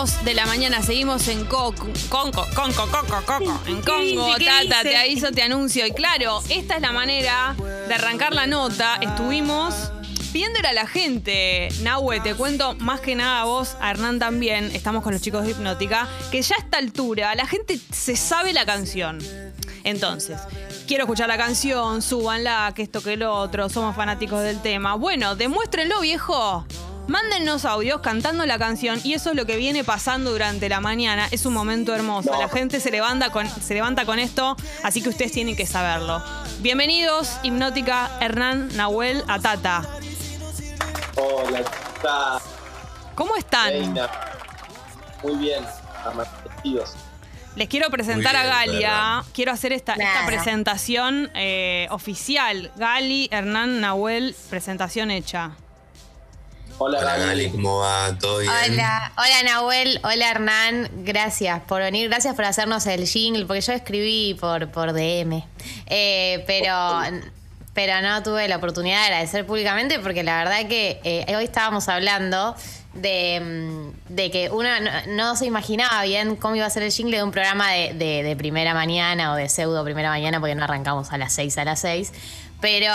2 de la mañana seguimos en Coco, Conco, Conco, Coco, Coco, en Congo, ¿Qué Tata, te aviso, te anuncio. Y claro, esta es la manera de arrancar la nota. Estuvimos pidiéndole a la gente, Nahue, te cuento más que nada a vos, a Hernán también, estamos con los chicos de Hipnótica, que ya a esta altura la gente se sabe la canción. Entonces, quiero escuchar la canción, súbanla, que esto que lo otro, somos fanáticos del tema. Bueno, demuéstrenlo, viejo. Mándennos audios cantando la canción y eso es lo que viene pasando durante la mañana. Es un momento hermoso. La gente se levanta con, se levanta con esto, así que ustedes tienen que saberlo. Bienvenidos, Hipnótica, Hernán, Nahuel, Atata. Hola, está ¿Cómo están? Reina. Muy bien, amanecidos. Les quiero presentar bien, a Galia. Hernán. Quiero hacer esta, presentación eh, oficial. Gali, Hernán, Nahuel, presentación hecha. Hola, Hola. Gali, ¿cómo va? ¿Todo bien? Hola, hola Nahuel, hola Hernán, gracias por venir, gracias por hacernos el jingle, porque yo escribí por, por DM, Eh, pero, pero no tuve la oportunidad de agradecer públicamente porque la verdad que eh, hoy estábamos hablando de, mm, de que uno no, no se imaginaba bien cómo iba a ser el jingle de un programa de, de- de primera mañana o de pseudo primera mañana, porque no arrancamos a las 6 a las 6, pero...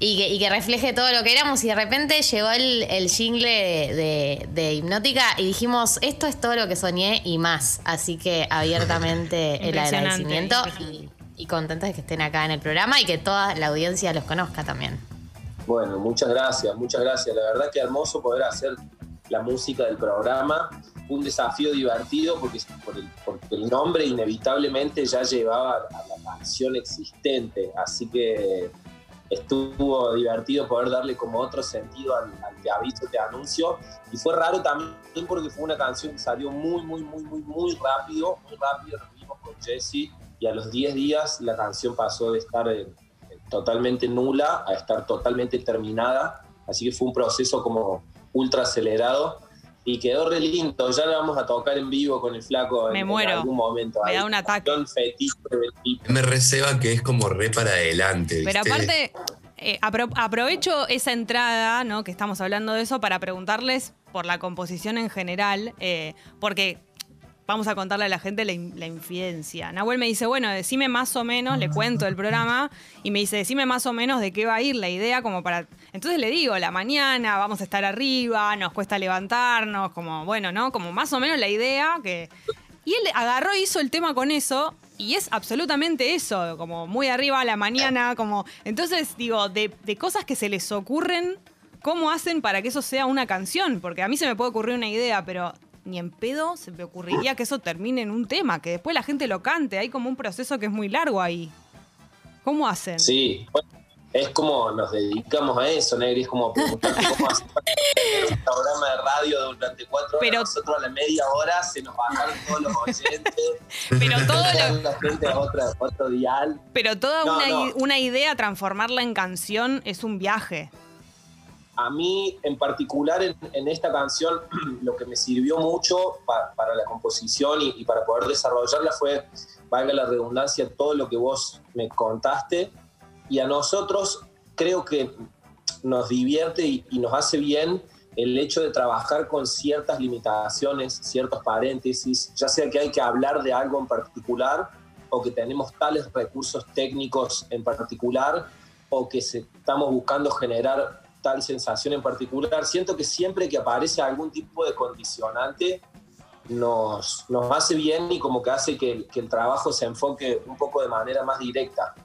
Y que, y que refleje todo lo que éramos y de repente llegó el, el jingle de, de- de Hipnótica y dijimos, esto es todo lo que soñé y más. Así que abiertamente el agradecimiento y, y contentos de que estén acá en el programa y que toda la audiencia los conozca también. Bueno, muchas gracias, muchas gracias. La verdad que hermoso poder hacer la música del programa. Un desafío divertido porque, por el, porque el nombre inevitablemente ya llevaba a la canción existente. Así que estuvo divertido poder darle como otro sentido al, al te aviso, te anuncio. Y fue raro también porque fue una canción que salió muy, muy, muy, muy, muy rápido. Muy rápido nos vimos con Jesse y a los 10 días la canción pasó de estar en, totalmente nula a estar totalmente terminada. Así que fue un proceso como ultra acelerado y quedó re lindo. Ya la vamos a tocar en vivo con el flaco Me en, en muero. algún momento. Me Ahí, da un ataque. Me receba que es como re para adelante, ¿viste? Pero aparte, eh, apro- aprovecho esa entrada, ¿no? Que estamos hablando de eso, para preguntarles por la composición en general, eh, porque vamos a contarle a la gente la, in- la infidencia. Nahuel me dice, bueno, decime más o menos, le cuento el programa, y me dice, decime más o menos de qué va a ir la idea, como para. Entonces le digo, la mañana vamos a estar arriba, nos cuesta levantarnos, como, bueno, ¿no? Como más o menos la idea que. Y él agarró y hizo el tema con eso. Y es absolutamente eso, como muy arriba a la mañana, como... Entonces, digo, de, cosas que se les ocurren, ¿cómo hacen para que eso sea una canción? Porque a mí se me puede ocurrir una idea, pero ni en pedo se me ocurriría que eso termine en un tema, que después la gente lo cante. Hay como un proceso que es muy largo ahí. ¿Cómo hacen? Sí, es como nos dedicamos a eso, Negri, es como preguntar cómo hacer un programa de radio durante cuatro horas. Pero- Nosotros a la media hora se nos bajaron todos los oyentes. Pero todo lo- a otra, a otro dial. Pero toda No, una, no. i- una idea, transformarla en canción, es un viaje. A mí, en particular, en, en esta canción, lo que me sirvió mucho pa- para la composición y, y para poder desarrollarla fue, valga la redundancia, todo lo que vos me contaste. Y a nosotros creo que nos divierte y, nos hace bien el hecho de trabajar con ciertas limitaciones, ciertos paréntesis, ya sea que hay que hablar de algo en particular o que tenemos tales recursos técnicos en particular o que estamos buscando generar tal sensación en particular. Siento que siempre que aparece algún tipo de condicionante nos, nos hace bien y como que hace que el trabajo se enfoque un poco de manera más directa.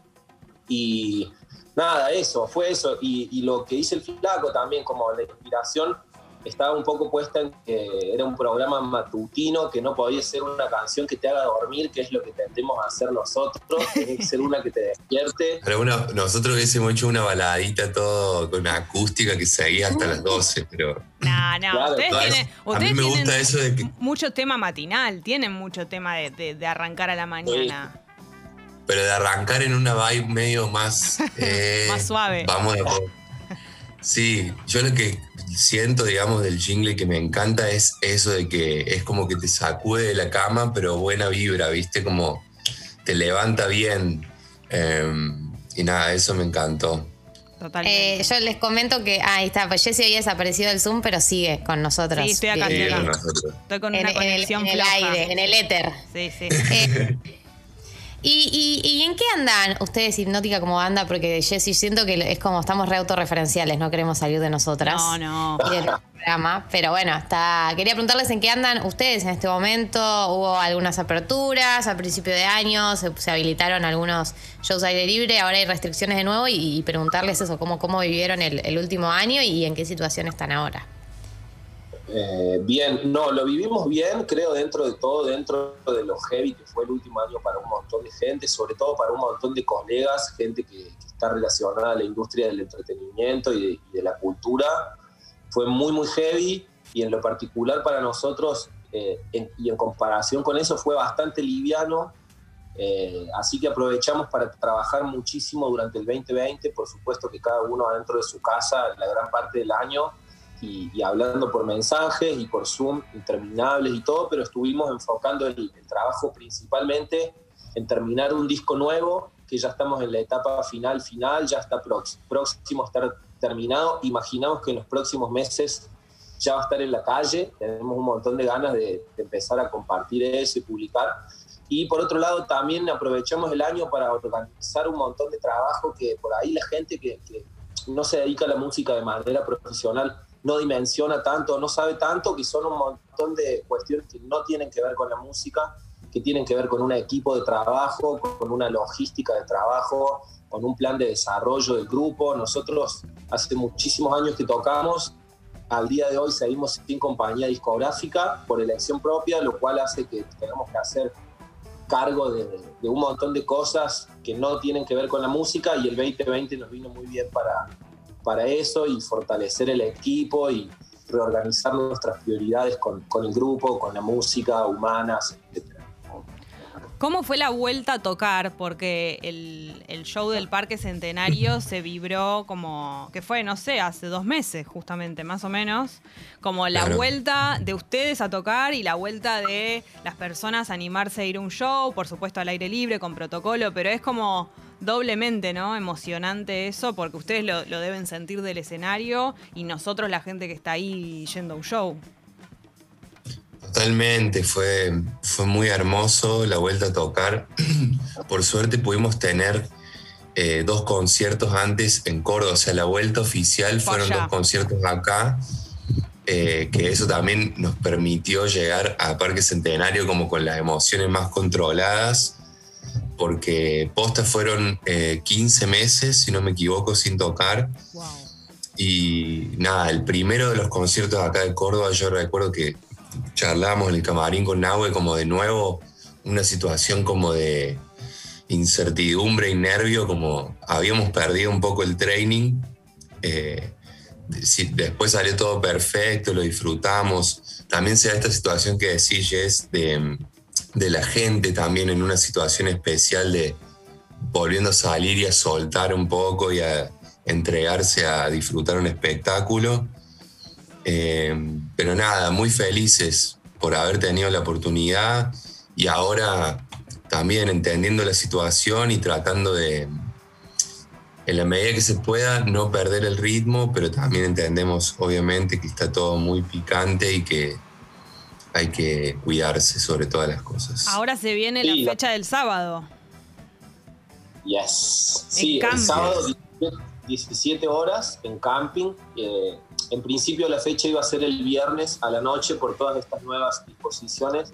Y nada, eso, fue eso. Y, y lo que dice el flaco también, como la inspiración, estaba un poco puesta en que era un programa matutino, que no podía ser una canción que te haga dormir, que es lo que tendemos a hacer nosotros, tiene que ser una que te despierte. Pero bueno, nosotros hubiésemos hecho una baladita todo con una acústica que seguía hasta las 12, pero No, no, Claro, ustedes claro. tienen, A mí me gusta tienen eso de que- mucho tema matinal, tienen mucho tema de, de- de arrancar a la mañana. Pero de arrancar en una vibe medio más... eh, Más suave. Vamos a... Sí, yo lo que siento, digamos, del jingle que me encanta es eso de que es como que te sacude de la cama, pero buena vibra, ¿viste? Como te levanta bien. Eh, y nada, eso me encantó. Eh, yo les comento que, ah, ahí está, pues Jessy había desaparecido del Zoom, pero sigue con nosotros. Sí, estoy acá, estoy con una conexión en el, aire, en el éter. Sí, sí. Eh, ¿Y, y, en qué andan ustedes hipnótica como banda? Porque Jessy, siento que es como estamos re autorreferenciales, no queremos salir de nosotras. No, no. programa. Pero bueno, hasta quería preguntarles en qué andan ustedes en este momento. Hubo algunas aperturas al principio de año, se, habilitaron algunos shows aire libre, ahora hay restricciones de nuevo y, preguntarles eso, cómo, cómo vivieron el último año y en qué situación están ahora. Eh, bien, no, lo vivimos bien, creo, dentro de todo, dentro de lo heavy que fue el último año para un montón de gente, sobre todo para un montón de colegas, gente que, está relacionada a la industria del entretenimiento y de, la cultura. Fue muy, muy heavy y en lo particular para nosotros, eh, y en comparación con eso, fue bastante liviano. Eh, así que aprovechamos para trabajar muchísimo durante el 2020, por supuesto que cada uno adentro de su casa la gran parte del año y, hablando por mensajes y por Zoom interminables y todo, pero estuvimos enfocando el, trabajo principalmente en terminar un disco nuevo, que ya estamos en la etapa final, final, ya está próximo a estar terminado. Imaginamos que en los próximos meses ya va a estar en la calle, tenemos un montón de ganas de, empezar a compartir eso y publicar. Y por otro lado, también aprovechamos el año para organizar un montón de trabajo que por ahí la gente que, que no se dedica a la música de manera profesional no dimensiona tanto, no sabe tanto, que son un montón de cuestiones que no tienen que ver con la música, que tienen que ver con un equipo de trabajo, con una logística de trabajo, con un plan de desarrollo del grupo. Nosotros hace muchísimos años que tocamos, al día de hoy seguimos sin compañía discográfica por elección propia, lo cual hace que tengamos que hacer cargo de, un montón de cosas que no tienen que ver con la música y el 2020 nos vino muy bien para, para eso y fortalecer el equipo y reorganizar nuestras prioridades con, el grupo, con la música, humanas, etc. ¿Cómo fue la vuelta a tocar? Porque el, show del Parque Centenario se vibró como, que fue, no sé, hace dos meses justamente, más o menos, como la vuelta de ustedes a tocar y la vuelta de las personas a animarse a ir a un show, por supuesto al aire libre, con protocolo, pero es como doblemente, ¿no? Emocionante eso, porque ustedes lo, deben sentir del escenario y nosotros la gente que está ahí yendo a un show. Totalmente, fue, fue muy hermoso la vuelta a tocar. Por suerte pudimos tener eh, dos conciertos antes en Córdoba, o sea, la vuelta oficial fueron dos conciertos acá, eh, que eso también nos permitió llegar a Parque Centenario como con las emociones más controladas porque posta fueron 15 eh, meses, si no me equivoco, sin tocar. Y nada, el primero de los conciertos acá de Córdoba, yo recuerdo que charlábamos en el camarín con Nahue como de nuevo una situación como de incertidumbre y nervio, como habíamos perdido un poco el training. Eh, después salió todo perfecto, lo disfrutamos. También se da esta situación que decís, Jess, de de la gente también en una situación especial de volviendo a salir y a soltar un poco y a entregarse a disfrutar un espectáculo. Eh, pero nada, muy felices por haber tenido la oportunidad y ahora también entendiendo la situación y tratando de, en la medida que se pueda, no perder el ritmo, pero también entendemos obviamente que está todo muy picante y que hay que cuidarse sobre todas las cosas. Ahora se viene la fecha del sábado. Yes. Sí, el sábado 17 horas en camping. en principio la fecha iba a ser el viernes a la noche por todas estas nuevas disposiciones.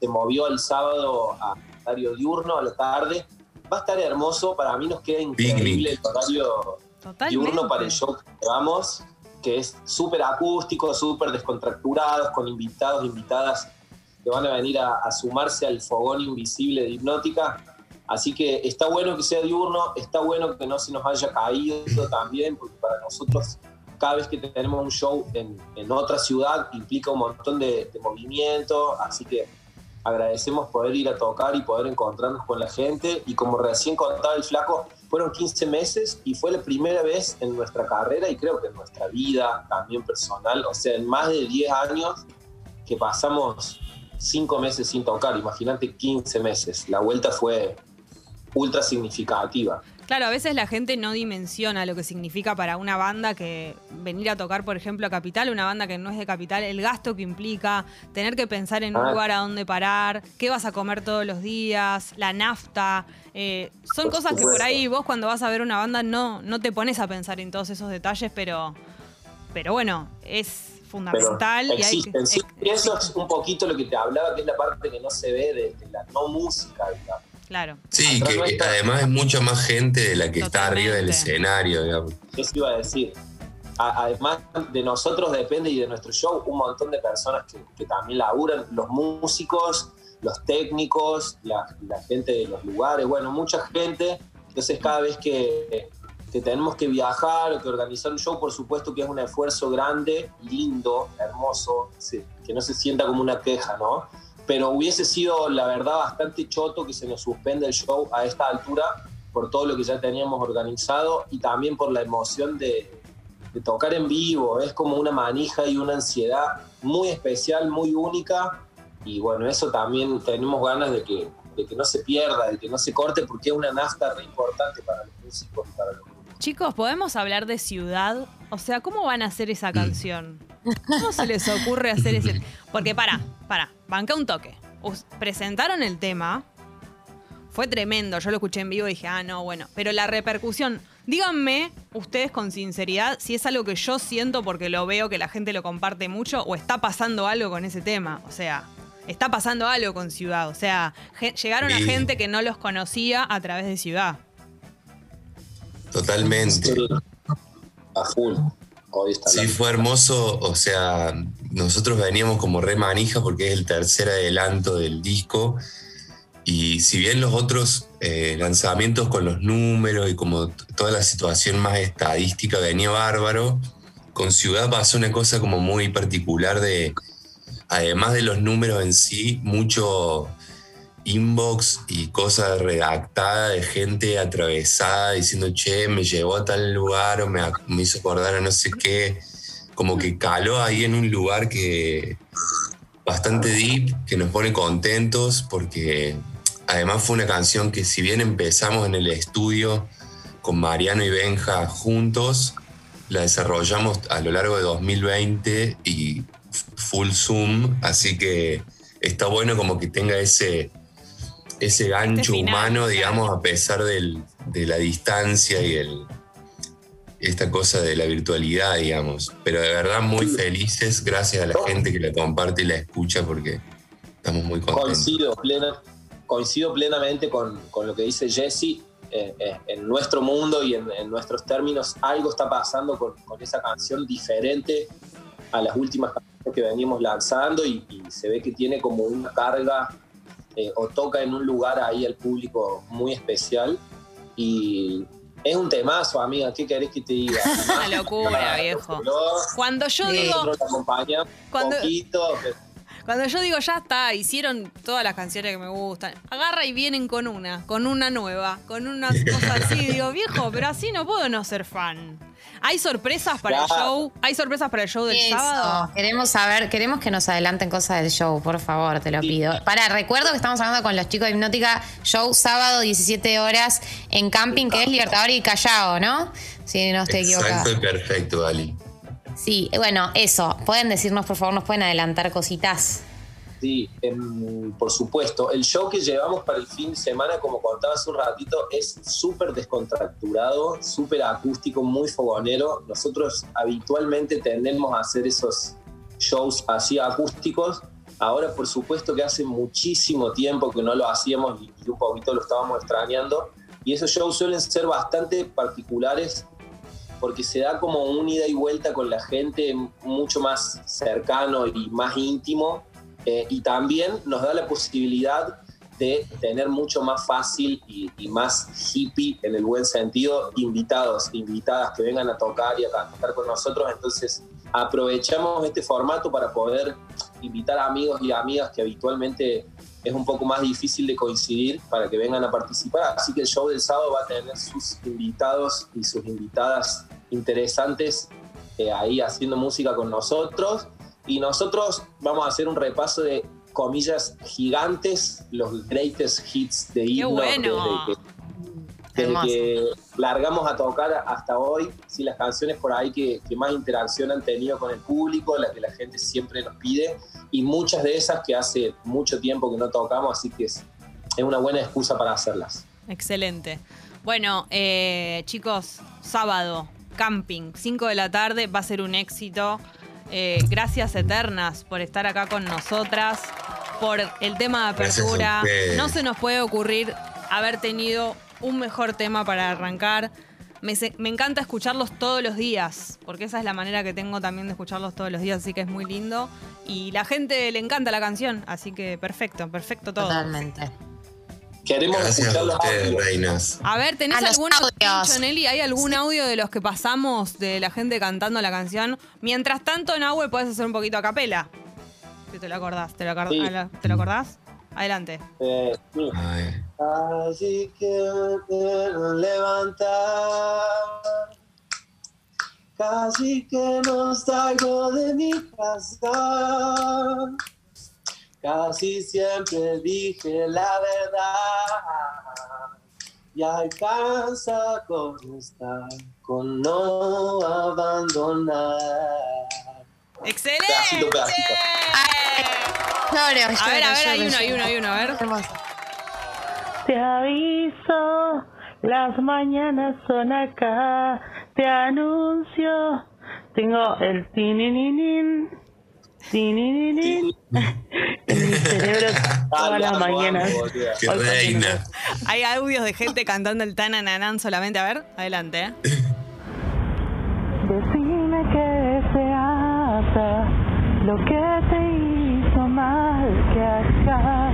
Se movió el sábado a horario diurno a la tarde. Va a estar hermoso. Para mí nos queda increíble el horario diurno para el show que vamos que es súper acústico, súper descontracturados, con invitados, invitadas que van a venir a, sumarse al fogón invisible de hipnótica. Así que está bueno que sea diurno, está bueno que no se nos haya caído también, porque para nosotros cada vez que tenemos un show en, otra ciudad implica un montón de, de, movimiento, así que agradecemos poder ir a tocar y poder encontrarnos con la gente. Y como recién contaba el flaco, fueron 15 meses y fue la primera vez en nuestra carrera y creo que en nuestra vida también personal, o sea, en más de 10 años que pasamos 5 meses sin tocar, imagínate 15 meses, la vuelta fue ultra significativa. Claro, a veces la gente no dimensiona lo que significa para una banda que venir a tocar, por ejemplo, a Capital, una banda que no es de Capital, el gasto que implica, tener que pensar en un Ah. lugar a dónde parar, qué vas a comer todos los días, la nafta. eh, son Por cosas que por ahí vos cuando vas a ver una banda no, no te pones a pensar en todos esos detalles, pero, pero bueno, es Pero fundamental y hay que- sí. eso es un poquito lo que te hablaba, que es la parte que no se ve de, de la no música, digamos. Claro. Sí, Atrás que nuestra- además es mucha más gente de la que está arriba del escenario, digamos. Eso iba a decir. A- Además, de nosotros depende y de nuestro show un montón de personas que, que también laburan, los músicos, los técnicos, la, la gente de los lugares, bueno, mucha gente. Entonces, cada vez que, que tenemos que viajar o que organizar un show, por supuesto que es un esfuerzo grande, lindo, hermoso, sí, que no se sienta como una queja, ¿no? Pero hubiese sido, la verdad, bastante choto que se nos suspenda el show a esta altura por todo lo que ya teníamos organizado y también por la emoción de, de tocar en vivo. Es como una manija y una ansiedad muy especial, muy única. Y bueno, eso también tenemos ganas de que, de que no se pierda, de que no se corte, porque es una nafta re importante para los músicos y para los. Chicos, ¿podemos hablar de ciudad? O sea, ¿cómo van a hacer esa canción? ¿Cómo se les ocurre hacer ese...? Porque para, para, banca un toque. Us- presentaron el tema, fue tremendo, yo lo escuché en vivo y dije, ah, no, bueno, pero la repercusión, díganme ustedes con sinceridad si es algo que yo siento porque lo veo que la gente lo comparte mucho o está pasando algo con ese tema, o sea, está pasando algo con Ciudad, o sea, llegaron a gente que no los conocía a través de Ciudad. Totalmente. A full. Hoy está Sí, fue hermoso. O sea, nosotros veníamos como re manija porque es el tercer adelanto del disco. Y si bien los otros eh, lanzamientos con los números y como toda la situación más estadística venía bárbaro, con Ciudad pasó una cosa como muy particular de, además de los números en sí, mucho inbox y cosas redactadas de gente atravesada diciendo, che, me llevó a tal lugar o me, hizo acordar a no sé qué. Como que caló ahí en un lugar que bastante deep, que nos pone contentos porque además fue una canción que si bien empezamos en el estudio con Mariano y Benja juntos, la desarrollamos a lo largo de 2020 y full Zoom, así que está bueno como que tenga ese, ese gancho Este final, humano, claro. digamos, a pesar del- de la distancia y el, esta cosa de la virtualidad, digamos. Pero de verdad muy felices, gracias a la gente que la comparte y la escucha porque estamos muy contentos. Coincido, plena- coincido plenamente con, con lo que dice Jesse. Eh, eh, en nuestro mundo y en, en nuestros términos, algo está pasando con, con esa canción diferente a las últimas canciones que venimos lanzando y, y se ve que tiene como una carga eh, o toca en un lugar ahí al público muy especial. Y es un temazo, amiga, ¿qué querés que te diga? Una locura, viejo. Cuando yo digo, Cuando- poquito, pero- Cuando yo digo ya está, hicieron todas las canciones que me gustan, agarra y vienen con una, con una nueva, con una cosa así, digo, viejo, pero así no puedo no ser fan. ¿Hay sorpresas para el show? ¿Hay sorpresas para el show del Eso. sábado? Queremos saber, queremos que nos adelanten cosas del show, por favor, te lo Sí. pido. Para, recuerdo que estamos hablando con los chicos de Hipnótica, show sábado 17 horas en camping, que es Libertador y Callao, ¿no? Si no estoy equivocada. Exacto y perfecto, Ali. Sí, bueno, eso. Pueden decirnos, por favor, nos pueden adelantar cositas. Sí, em, por supuesto. El show que llevamos para el fin de semana, como contaba hace un ratito, es súper descontracturado, súper acústico, muy fogonero. Nosotros habitualmente tendemos a hacer esos shows así acústicos. Ahora, por supuesto que hace muchísimo tiempo que no lo hacíamos y, un poquito lo estábamos extrañando. Y esos shows suelen ser bastante particulares porque se da como un ida y vuelta con la gente mucho más cercano y más íntimo eh, y también nos da la posibilidad de tener mucho más fácil y, y más hippie, en el buen sentido, invitados, invitadas que vengan a tocar y a cantar con nosotros. Entonces aprovechamos este formato para poder invitar amigos y amigas que habitualmente es un poco más difícil de coincidir para que vengan a participar. Así que el show del sábado va a tener sus invitados y sus invitadas interesantes eh, ahí haciendo música con nosotros. Y nosotros vamos a hacer un repaso de comillas gigantes, los greatest hits de himno bueno! desde que desde Hermoso. que largamos a tocar hasta hoy, sí, las canciones por ahí que, que más interacción han tenido con el público, las que la gente siempre nos pide, y muchas de esas que hace mucho tiempo que no tocamos, así que es, es una buena excusa para hacerlas. Excelente. Bueno, eh, chicos, sábado, camping, 5 de la tarde, va a ser un éxito. Eh, gracias eternas por estar acá con nosotras, por el tema de apertura. No se nos puede ocurrir haber tenido un mejor tema para arrancar. Me, se- me encanta escucharlos todos los días, porque esa es la manera que tengo también de escucharlos todos los días, así que es muy lindo. Y la gente le encanta la canción, así que perfecto, perfecto todo. Totalmente. Queremos Gracias a ustedes, reinas. A ver, ¿tenés A algún. Chonelli, ¿Hay algún audio de los que pasamos de la gente cantando la canción? Mientras tanto, Nahue, puedes hacer un poquito a capela. Si te lo acordás. ¿Te lo, acor- Sí. a la- ¿te lo acordás? Adelante. Eh. Ay, Así que me quiero levantar. Casi que no salgo de mi casa. Casi siempre dije la verdad. Y alcanza con estar, con no abandonar. ¡Excelente! Lloro, A ver, a ver, hay uno, hay uno, hay uno, a ver. Hermoso. Te aviso, las mañanas son acá. Te anuncio, tengo el tinininín en mi cerebro todas las mañanas. qué Hoy reina. Hay audios de gente cantando el tanananán solamente. A ver, adelante. ¿eh? Decime que se hace lo que te hizo mal que acá.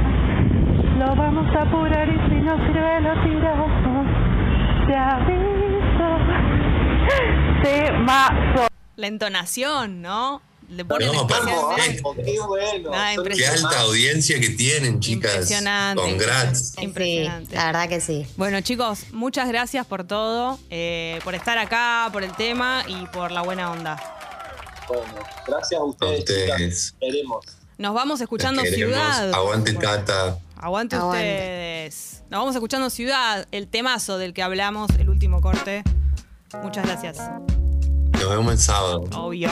Lo vamos a apurar y si no sirve lo tiramos. Te aviso. Temazo. La entonación, ¿no? Le ponen No, Vamos, Qué- bueno. Nada, Qué alta audiencia que tienen, chicas. Impresionante. Congrats. Impresionante. Sí, la verdad que sí. Bueno, chicos, muchas gracias por todo, eh, por estar acá, por el tema y por la buena onda. Bueno, gracias a A ustedes, chicas. ustedes. Nos vamos escuchando queremos. Ciudad. Aguante, Bueno, Tata. Aguante, Aguante. ustedes. Nos vamos escuchando Ciudad, el temazo del que hablamos, el último corte. Muchas gracias. Nos vemos el sábado. Obvio.